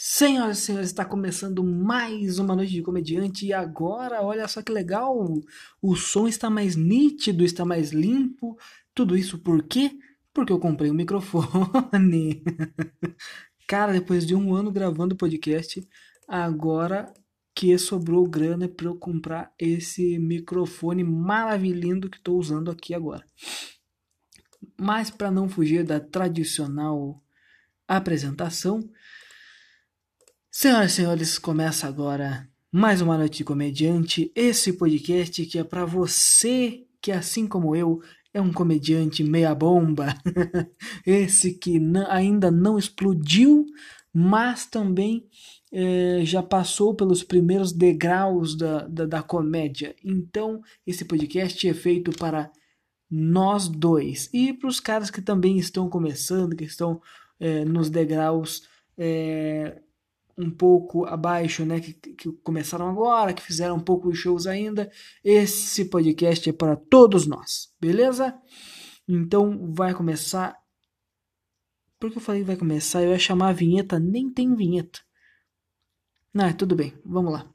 Senhoras e senhores, está começando mais uma noite de comediante e agora, olha só que legal, o som está mais nítido, está mais limpo. Tudo isso por quê? Porque eu comprei um microfone. Cara, depois de um ano gravando podcast, agora que sobrou grana para eu comprar esse microfone maravilhoso que estou usando aqui agora. Mas para não fugir da tradicional apresentação, Senhoras e senhores, começa agora mais uma noite de comediante. Esse podcast que é para você que, assim como eu, é um comediante meia bomba. Esse que ainda não explodiu, mas também é, já passou pelos primeiros degraus da, da, da comédia. Então, esse podcast é feito para nós dois e para os caras que também estão começando, que estão é, nos degraus. É, um pouco abaixo, né, que, que começaram agora, que fizeram um pouco de shows ainda, esse podcast é para todos nós, beleza? Então vai começar. Por que eu falei vai começar? Eu ia chamar a vinheta, nem tem vinheta. Não, tudo bem, vamos lá.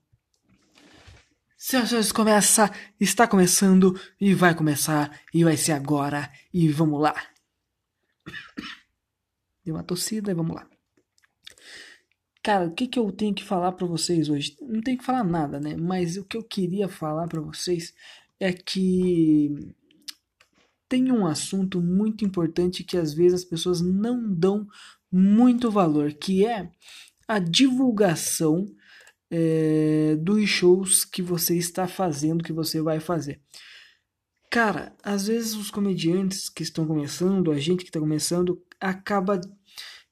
Senhoras e senhores, começa, está começando e vai começar e vai ser agora e vamos lá. Deu uma tossida e vamos lá. Cara, o que, que eu tenho que falar para vocês hoje? Não tenho que falar nada, né? Mas o que eu queria falar para vocês é que tem um assunto muito importante que às vezes as pessoas não dão muito valor, que é a divulgação é, dos shows que você está fazendo, que você vai fazer. Cara, às vezes os comediantes que estão começando, a gente que está começando, acaba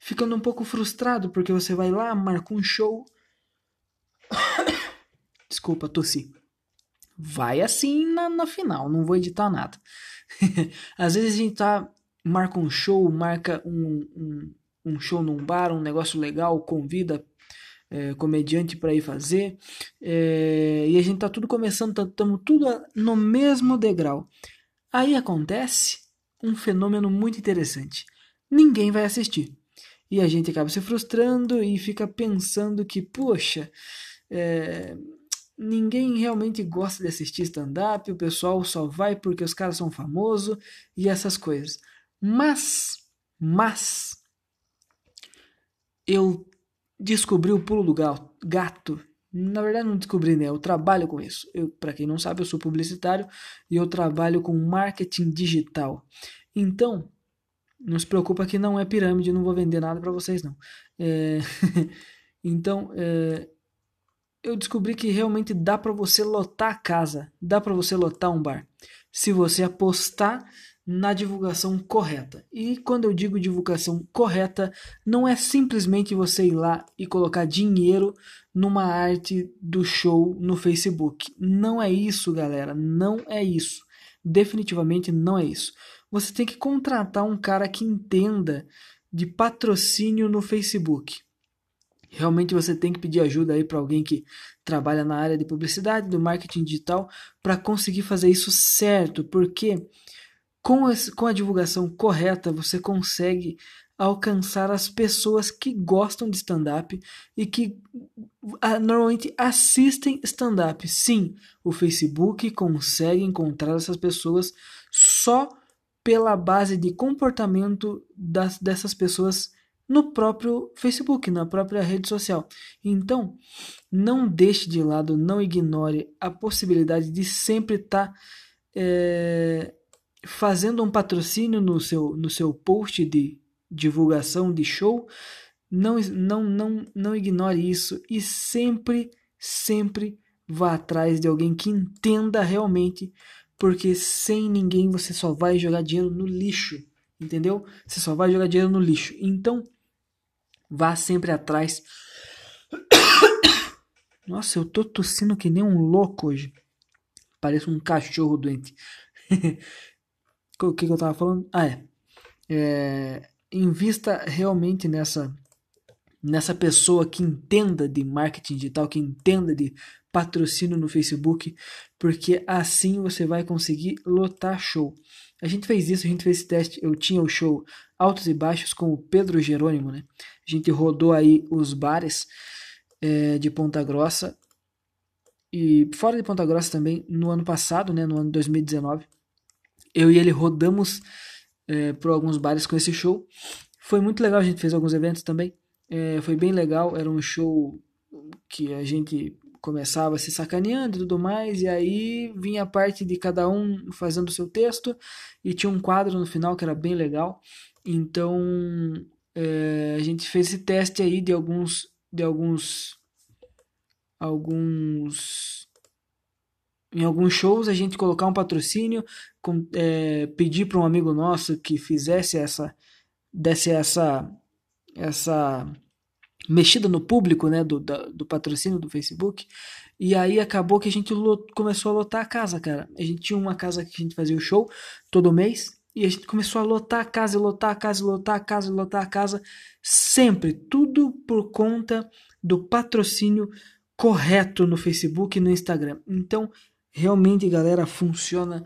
ficando um pouco frustrado porque você vai lá, marca um show. Desculpa, tossi. Vai assim na, na final, não vou editar nada. Às vezes a gente tá, marca um show, marca um, um, um show num bar, um negócio legal, convida é, comediante para ir fazer. É, e a gente tá tudo começando, estamos tá, tudo no mesmo degrau. Aí acontece um fenômeno muito interessante. Ninguém vai assistir. E a gente acaba se frustrando e fica pensando que, poxa, é, ninguém realmente gosta de assistir stand-up, o pessoal só vai porque os caras são famosos e essas coisas. Mas, mas, eu descobri o pulo do gato. Na verdade, não descobri, né? Eu trabalho com isso. Para quem não sabe, eu sou publicitário e eu trabalho com marketing digital. Então, não se preocupa que não é pirâmide, não vou vender nada para vocês não. É... então, é... eu descobri que realmente dá para você lotar a casa, dá para você lotar um bar, se você apostar na divulgação correta. E quando eu digo divulgação correta, não é simplesmente você ir lá e colocar dinheiro numa arte do show no Facebook. Não é isso, galera, não é isso. Definitivamente não é isso você tem que contratar um cara que entenda de patrocínio no Facebook. Realmente você tem que pedir ajuda aí para alguém que trabalha na área de publicidade, do marketing digital, para conseguir fazer isso certo, porque com, com a divulgação correta você consegue alcançar as pessoas que gostam de stand-up e que ah, normalmente assistem stand-up. Sim, o Facebook consegue encontrar essas pessoas só pela base de comportamento das, dessas pessoas no próprio Facebook, na própria rede social. Então, não deixe de lado, não ignore a possibilidade de sempre estar tá, é, fazendo um patrocínio no seu, no seu post de divulgação de show. Não, não, não, não ignore isso e sempre, sempre vá atrás de alguém que entenda realmente porque sem ninguém você só vai jogar dinheiro no lixo, entendeu? Você só vai jogar dinheiro no lixo. Então, vá sempre atrás. Nossa, eu tô tossindo que nem um louco hoje. Parece um cachorro doente. o que, que eu tava falando? Ah, é. é. Invista realmente nessa nessa pessoa que entenda de marketing digital, que entenda de patrocínio no Facebook, porque assim você vai conseguir lotar show. A gente fez isso, a gente fez esse teste. Eu tinha o show Altos e Baixos com o Pedro Jerônimo, né? A gente rodou aí os bares é, de Ponta Grossa e fora de Ponta Grossa também no ano passado, né? No ano 2019. Eu e ele rodamos é, por alguns bares com esse show. Foi muito legal, a gente fez alguns eventos também. É, foi bem legal, era um show que a gente começava se sacaneando e tudo mais, e aí vinha a parte de cada um fazendo o seu texto, e tinha um quadro no final que era bem legal. Então é, a gente fez esse teste aí de alguns de alguns alguns em alguns shows a gente colocar um patrocínio com, é, pedir para um amigo nosso que fizesse essa desse essa essa mexida no público, né, do, da, do patrocínio do Facebook. E aí acabou que a gente lot, começou a lotar a casa, cara. A gente tinha uma casa que a gente fazia o show todo mês. E a gente começou a lotar a casa, lotar a casa, lotar a casa, lotar a casa. Sempre. Tudo por conta do patrocínio correto no Facebook e no Instagram. Então, realmente, galera, funciona.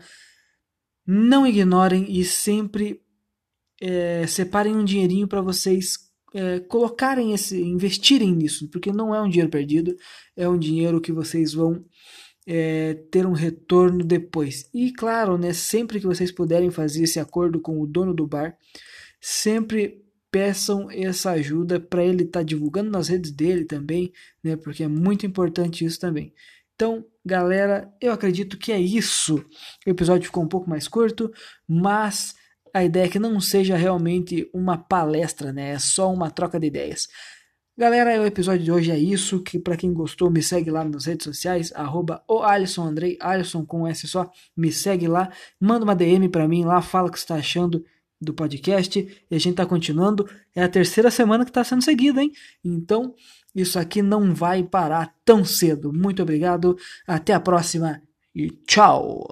Não ignorem e sempre é, separem um dinheirinho para vocês é, colocarem esse, investirem nisso, porque não é um dinheiro perdido, é um dinheiro que vocês vão é, ter um retorno depois. E claro, né, sempre que vocês puderem fazer esse acordo com o dono do bar, sempre peçam essa ajuda para ele estar tá divulgando nas redes dele também, né, porque é muito importante isso também. Então, galera, eu acredito que é isso. O episódio ficou um pouco mais curto, mas a ideia é que não seja realmente uma palestra, né? É só uma troca de ideias. Galera, o episódio de hoje é isso. Que para quem gostou, me segue lá nas redes sociais, arroba o Alisson Andrei, Alisson com S só, me segue lá, manda uma DM para mim lá, fala o que está achando do podcast e a gente tá continuando. É a terceira semana que está sendo seguida, hein? Então, isso aqui não vai parar tão cedo. Muito obrigado, até a próxima e tchau!